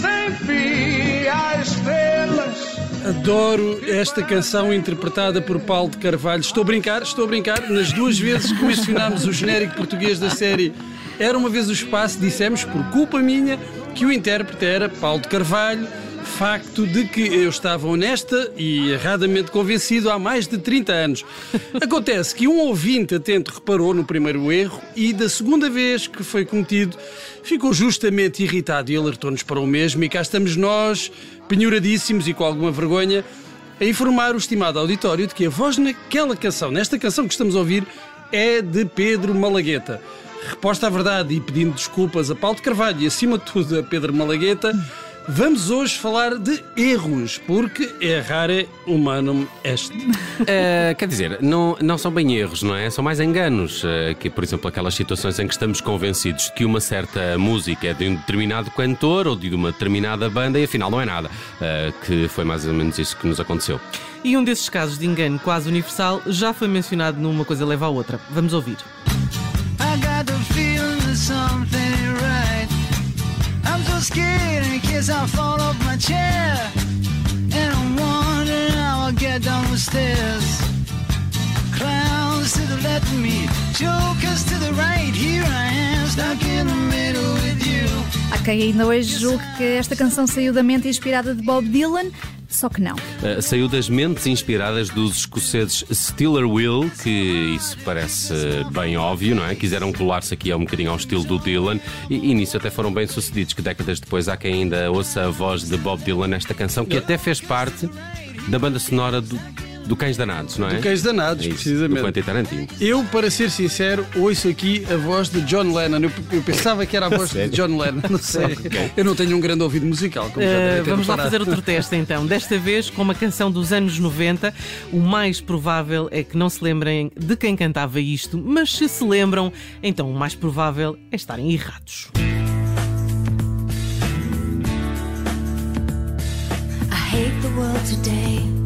sem fim às estrelas. Adoro esta canção interpretada por Paulo de Carvalho. Estou a brincar, estou a brincar. Nas duas vezes que mencionámos o genérico português da série Era uma vez o espaço, dissemos, por culpa minha, que o intérprete era Paulo de Carvalho. Facto de que eu estava honesta e erradamente convencido há mais de 30 anos. Acontece que um ouvinte atento reparou no primeiro erro e da segunda vez que foi cometido ficou justamente irritado e alertou-nos para o mesmo. E cá estamos nós, penhoradíssimos e com alguma vergonha, a informar o estimado auditório de que a voz naquela canção, nesta canção que estamos a ouvir, é de Pedro Malagueta. Reposta à verdade e pedindo desculpas a Paulo de Carvalho e, acima de tudo, a Pedro Malagueta, vamos hoje falar de erros, porque errare humanum est. Uh, quer dizer, não, não são bem erros, não é? São mais enganos. Uh, que, por exemplo, aquelas situações em que estamos convencidos que uma certa música é de um determinado cantor ou de uma determinada banda e afinal não é nada. Uh, que foi mais ou menos isso que nos aconteceu. E um desses casos de engano quase universal já foi mencionado numa coisa leva à outra. Vamos ouvir. I got the feeling that something right. I'm so scared case I fall off my chair. And I'm wondering how get down the stairs. Clowns to the left of me, jokers to the right. Here I am, stuck in the middle with you. Há quem ainda hoje julgue que esta canção saiu da mente inspirada de Bob Dylan, só que não. Uh, saiu das mentes inspiradas dos escoceses Stiller Will, que isso parece bem óbvio, não é? Quiseram colar-se aqui um bocadinho ao estilo do Dylan e, e nisso até foram bem sucedidos, que décadas depois há quem ainda ouça a voz de Bob Dylan nesta canção, que até fez parte da banda sonora do, do Cães Danados, não é? Do Cães Danados, É isso, precisamente. Do Quentin Tarantino. Eu, para ser sincero, ouço aqui a voz de John Lennon. Eu, eu pensava que era a voz de John Lennon, não sei. Eu não tenho um grande ouvido musical, como já Uh, devem ter vamos lá fazer outro teste então. Desta vez com uma canção dos anos 90. O mais provável é que não se lembrem de quem cantava isto, mas se se lembram, então o mais provável é estarem errados. I hate the world today.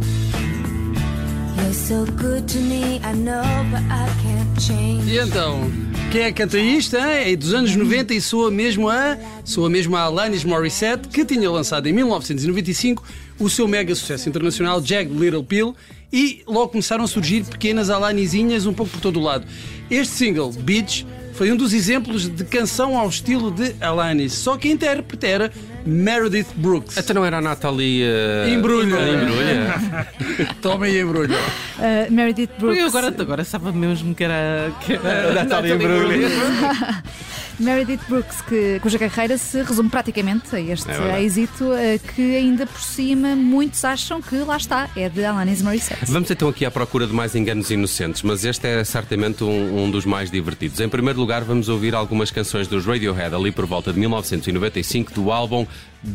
E então, quem é que canta isto? hein? É dos anos 90 e soa mesmo a. Soa mesmo a Alanis Morissette, que tinha lançado em 1995 o seu mega sucesso internacional Jagged Little Pill e logo começaram a surgir pequenas Alanizinhas um pouco por todo o lado. Este single, Beach, foi um dos exemplos de canção ao estilo de Alanis, só que a intérprete era Meredith Brooks. Até não era a Natalie. Uh... Embrulha. Embrulha. Toma aí, embrulho. Uh, Meredith Brooks. Eu agora, agora sabe mesmo que era. Que era Imbruglia. Meredith Brooks, que, cuja carreira se resume praticamente a este É êxito, uh, que ainda por cima muitos acham que lá está, é de Alanis Morissette. Vamos então aqui à procura de mais enganos inocentes, mas este é certamente um, um dos mais divertidos. Em primeiro lugar, vamos ouvir algumas canções dos Radiohead ali por volta de 1995 do álbum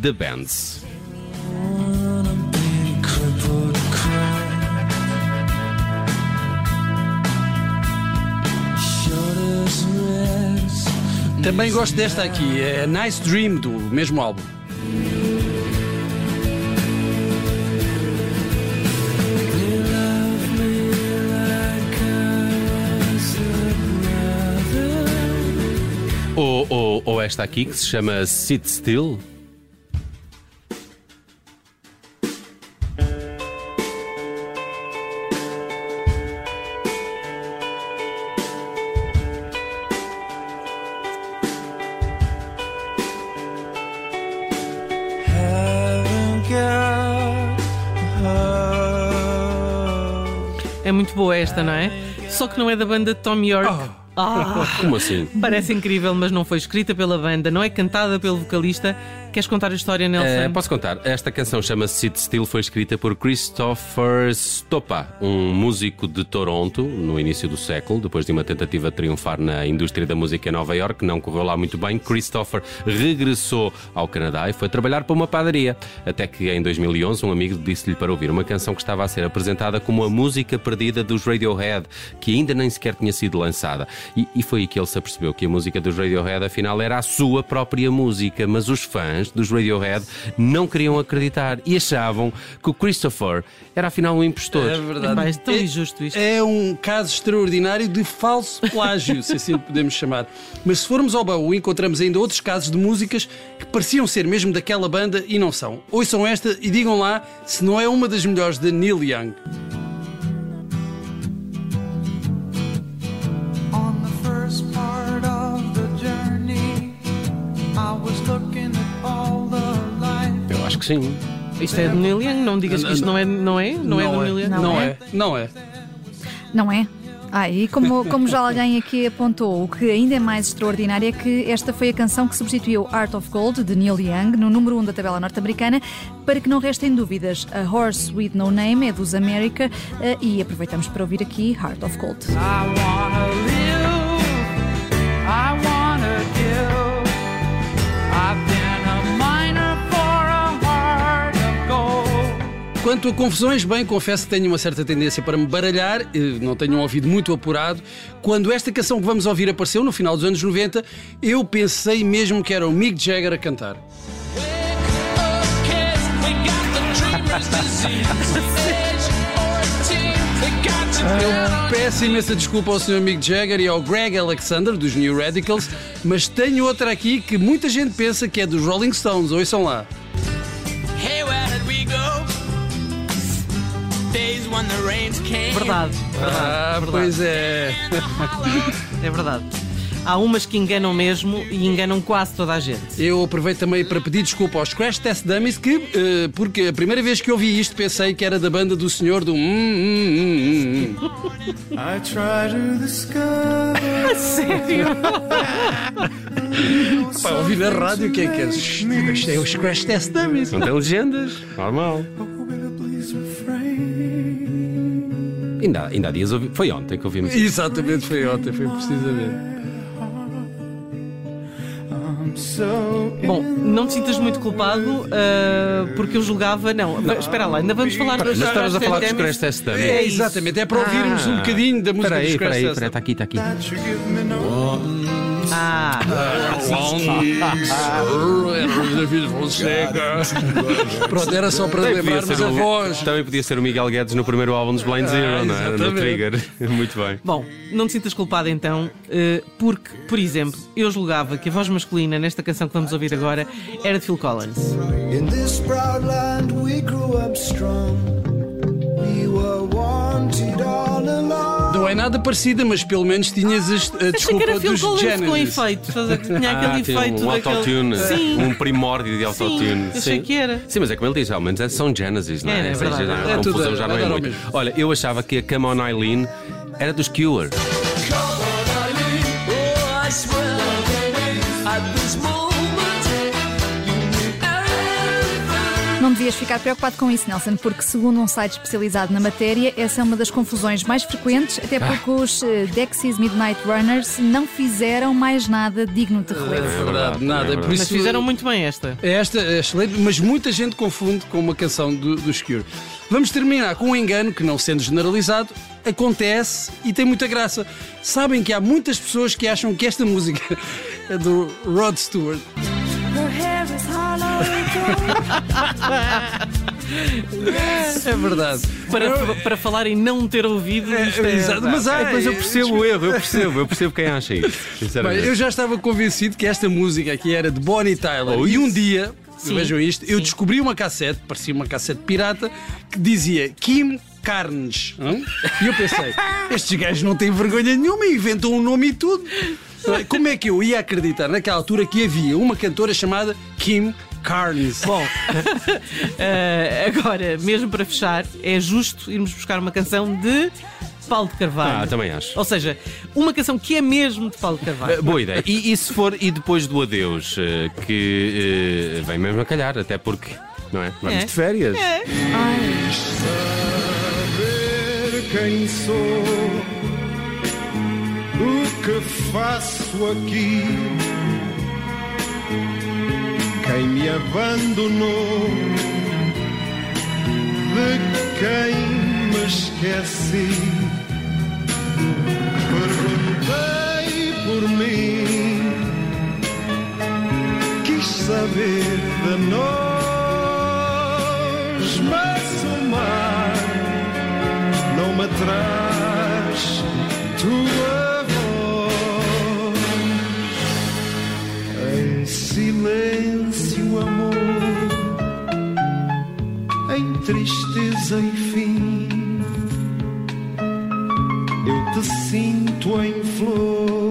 The Bands. Também gosto desta aqui, é Nice Dream, do mesmo álbum. Ou, ou, ou esta aqui que se chama Sit Still. É muito boa esta, não é? Só que não é da banda de Tom York. Ah, Como assim? parece incrível, mas não foi escrita pela banda, não é cantada pelo vocalista. Queres contar a história, Nelson? Eh, posso contar? Esta canção chama-se Sit Still, foi escrita por Christopher Stopa, um músico de Toronto no início do século, depois de uma tentativa de triunfar na indústria da música em Nova York, não correu lá muito bem. Christopher regressou ao Canadá e foi trabalhar para uma padaria, até que em 2011 um amigo disse-lhe para ouvir uma canção que estava a ser apresentada como a música perdida dos Radiohead, que ainda nem sequer tinha sido lançada. E, e foi aí que ele se apercebeu que a música dos Radiohead afinal era a sua própria música, mas os fãs fãs dos Radiohead não queriam acreditar e achavam que o Christopher era afinal um impostor. É verdade. É tão injusto isto. É um caso extraordinário de falso plágio, se assim podemos chamar. Mas se formos ao baú, encontramos ainda outros casos de músicas que pareciam ser mesmo daquela banda e não são. Ouçam esta e digam lá se não é uma das melhores de Neil Young. Sim. Isto é de Neil Young, não digas que isto não é, não é, não, é do Neil Young. Não, Não é. é? Não é. Não é? Ah, e como, como já alguém aqui apontou, o que ainda é mais extraordinário é que esta foi a canção que substituiu Art of Gold, de Neil Young, no número 1 da tabela norte-americana. Para que não restem dúvidas, a Horse with No Name é dos America eh, e aproveitamos para ouvir aqui Heart of Gold. I wanna Quanto a confusões, bem, confesso que tenho uma certa tendência para me baralhar, eh, não tenho um ouvido muito apurado. Quando esta canção que vamos ouvir apareceu no final dos anos 90, eu pensei mesmo que era o Mick Jagger a cantar. Eu peço imensa desculpa ao Sr. Mick Jagger e ao Greg Alexander, dos New Radicals, mas tenho outra aqui que muita gente pensa que é dos Rolling Stones. Ouçam lá. Verdade, Ah, pois é. é verdade. Há umas que enganam mesmo e enganam quase toda a gente. Eu aproveito também para pedir desculpa aos Crash Test Dummies, que, eh, porque a primeira vez que ouvi isto pensei que era da banda do senhor do. Hum, hum, hum, hum, hum. I try to discover Sério? Pá, ouvi na rádio o que é que é? Isto é os Crash Test Dummies. Não tem legendas, normal. Ainda, ainda há dias ouvi. Foi ontem que ouvimos isso. Exatamente, foi ontem, foi precisamente. Bom, não te sintas muito culpado ah, porque eu julgava. Não, espera lá, ainda vamos falar dos Mas estavas a falar dos Crash Test Dummies. É, exatamente, é para ouvirmos um bocadinho da música Espera aí, dos Crash Test espera aí, está aqui, está aqui. Ah, Pronto, era só para lembrarmos a o, voz. também podia ser o Miguel Guedes no primeiro álbum dos Blind Zero, não é? No. Trigger. Muito bem. Bom, não te sintas culpado então, eh, porque, por exemplo, eu julgava que a voz masculina nesta canção que vamos ouvir agora era de Phil Collins. In this proud land we grew up strong. We were wanted all along. Não é nada parecida, mas pelo menos tinhas a, a Achei que desculpa era Phil dos Collins com Genesis. efeito, a tinha aquele Ah, efeito um daquele... autotune, Sim, um primórdio de autotune. Sim, achei que era. Sim, mas é como ele diz, ao menos é- são Genesis, não é? É, é seja, verdade. a É tudo- confusão já não é muito. Olha, eu achava que a Come On Eileen era dos Cure. Não devias ficar preocupado com isso, Nelson, porque segundo um site especializado na matéria, essa é uma das confusões mais frequentes, até porque os eh, Dexys Midnight Runners não fizeram mais nada digno de relevo. É verdade, nada. é Por verdade. isso, Mas fizeram muito bem esta. É Esta é excelente, mas muita gente confunde com uma canção do, Cure. Vamos terminar com um engano que, não sendo generalizado, acontece e tem muita graça. Sabem que há muitas pessoas que acham que esta música é do Rod Stewart. É verdade. Para, para falar em não ter ouvido isto é... Exato, mas há, Mas eu percebo o erro, eu percebo, eu percebo quem acha isso. Bem, eu já estava convencido que esta música aqui era de Bonnie Tyler. Oh, e um dia, Sim, vejam isto, eu sim. descobri uma cassete, parecia uma cassete pirata, que dizia Kim Carnes. hã? E eu pensei, estes gajos não têm vergonha nenhuma, inventam um nome e tudo. Como é que eu ia acreditar naquela altura que havia uma cantora chamada Kim Carnes? Bom, eh, agora, mesmo para fechar, é justo irmos buscar uma canção de Paulo de Carvalho. Ah, também acho. Ou seja, uma canção que é mesmo de Paulo de Carvalho. Eh, Boa ideia. E, e se for, e depois do adeus, eh, que eh, vem mesmo a calhar, até porque, não é? Vamos É. de férias. Saber quem sou, o que faço aqui. Quem me abandonou, de quem me esqueci. Perguntei por mim, quis saber de nós, mas o mar não me traz tua voz. Em silêncio, amor, em tristeza e fim. Eu te sinto em flor